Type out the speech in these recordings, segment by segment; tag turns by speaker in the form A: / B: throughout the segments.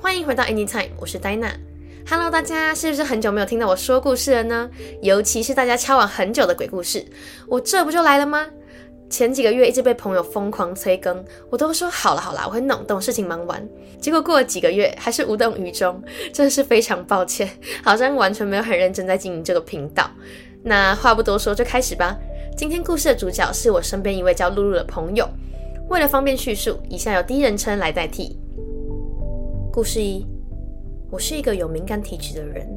A: 欢迎回到 Anytime，我是戴娜。Hello，大家是不是很久没有听到我说故事了呢？尤其是大家敲完很久的鬼故事，我这不就来了吗？前几个月一直被朋友疯狂催更，我都说好了好了，我会弄，等事情忙完。结果过了几个月，还是无动于衷，真的是非常抱歉，好像完全没有很认真在经营这个频道。那话不多说，就开始吧。今天故事的主角是我身边一位叫露露的朋友。为了方便叙述，以下由第一人称来代替。故事一：我是一个有敏感体质的人，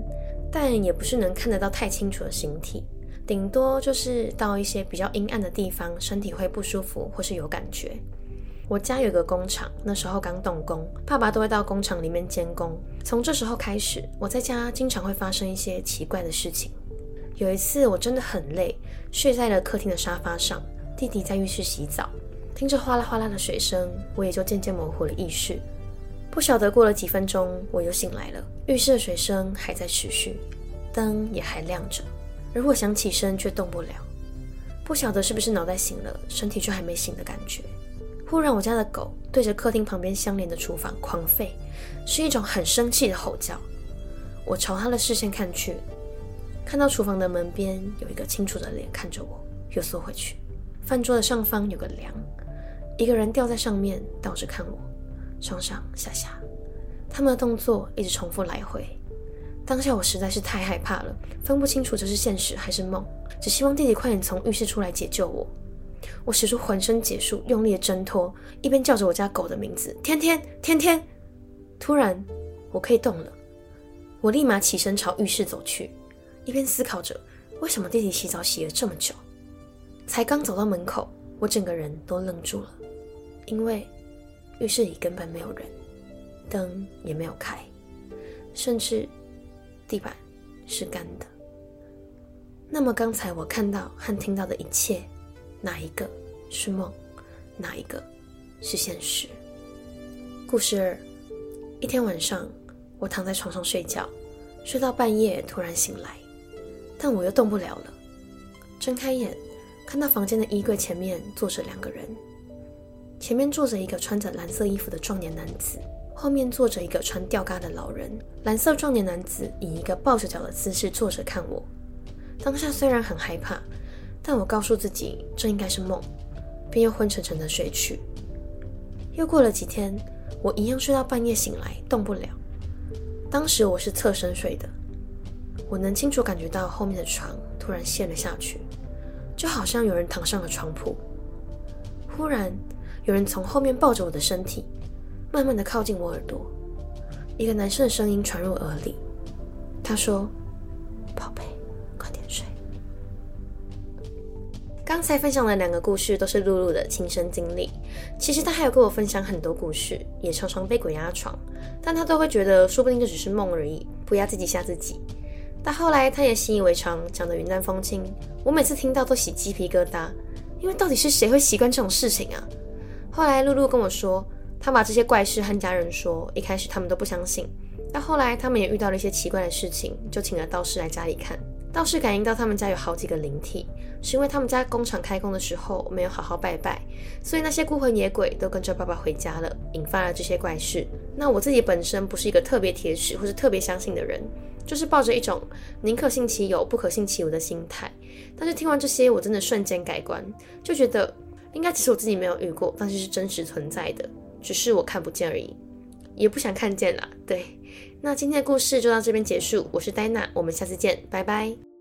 A: 但也不是能看得到太清楚的形体，顶多就是到一些比较阴暗的地方，身体会不舒服或是有感觉。我家有个工厂，那时候刚动工，爸爸都会到工厂里面监工。从这时候开始，我在家经常会发生一些奇怪的事情。有一次我真的很累，睡在了客厅的沙发上，弟弟在浴室洗澡。听着哗啦哗啦的水声，我也就渐渐模糊了意识。不晓得过了几分钟，我又醒来了。浴室的水声还在持续，灯也还亮着，而我想起身却动不了。不晓得是不是脑袋醒了，身体却还没醒的感觉。忽然，我家的狗对着客厅旁边相连的厨房狂吠，是一种很生气的吼叫。我朝它的视线看去，看到厨房的门边有一个清楚的脸看着我，又缩回去。饭桌的上方有个梁。一个人吊在上面，倒着看我，上上下下，他们的动作一直重复来回。当下我实在是太害怕了，分不清楚这是现实还是梦，只希望弟弟快点从浴室出来解救我。我使出浑身解数，用力的挣脱，一边叫着我家狗的名字：“天天，天天。”突然，我可以动了，我立马起身朝浴室走去，一边思考着为什么弟弟洗澡洗了这么久。才刚走到门口，我整个人都愣住了。因为浴室里根本没有人，灯也没有开，甚至地板是干的。那么刚才我看到和听到的一切，哪一个是梦，哪一个是现实？故事二：一天晚上，我躺在床上睡觉，睡到半夜突然醒来，但我又动不了了。睁开眼，看到房间的衣柜前面坐着两个人。前面坐着一个穿着蓝色衣服的壮年男子，后面坐着一个穿吊嘎的老人。蓝色壮年男子以一个抱着脚的姿势坐着看我。当下虽然很害怕，但我告诉自己这应该是梦，便又昏沉沉的睡去。又过了几天，我一样睡到半夜醒来，动不了。当时我是侧身睡的，我能清楚感觉到后面的床突然陷了下去，就好像有人躺上了床铺。忽然。有人从后面抱着我的身体，慢慢的靠近我耳朵，一个男生的声音传入耳里。他说：“宝贝，快点睡。”刚才分享的两个故事都是露露的亲身经历。其实她还有跟我分享很多故事，也常常被鬼压床，但她都会觉得说不定这只是梦而已，不要自己吓自己。但后来她也习以为常，讲的云淡风轻。我每次听到都起鸡皮疙瘩，因为到底是谁会习惯这种事情啊？后来露露跟我说，她把这些怪事和家人说，一开始他们都不相信。但后来他们也遇到了一些奇怪的事情，就请了道士来家里看。道士感应到他们家有好几个灵体，是因为他们家工厂开工的时候没有好好拜拜，所以那些孤魂野鬼都跟着爸爸回家了，引发了这些怪事。那我自己本身不是一个特别铁齿或是特别相信的人，就是抱着一种宁可信其有，不可信其无的心态。但是听完这些，我真的瞬间改观，就觉得。应该只是我自己没有遇过，但是是真实存在的，只是我看不见而已，也不想看见啦。对，那今天的故事就到这边结束，我是戴娜，我们下次见，拜拜。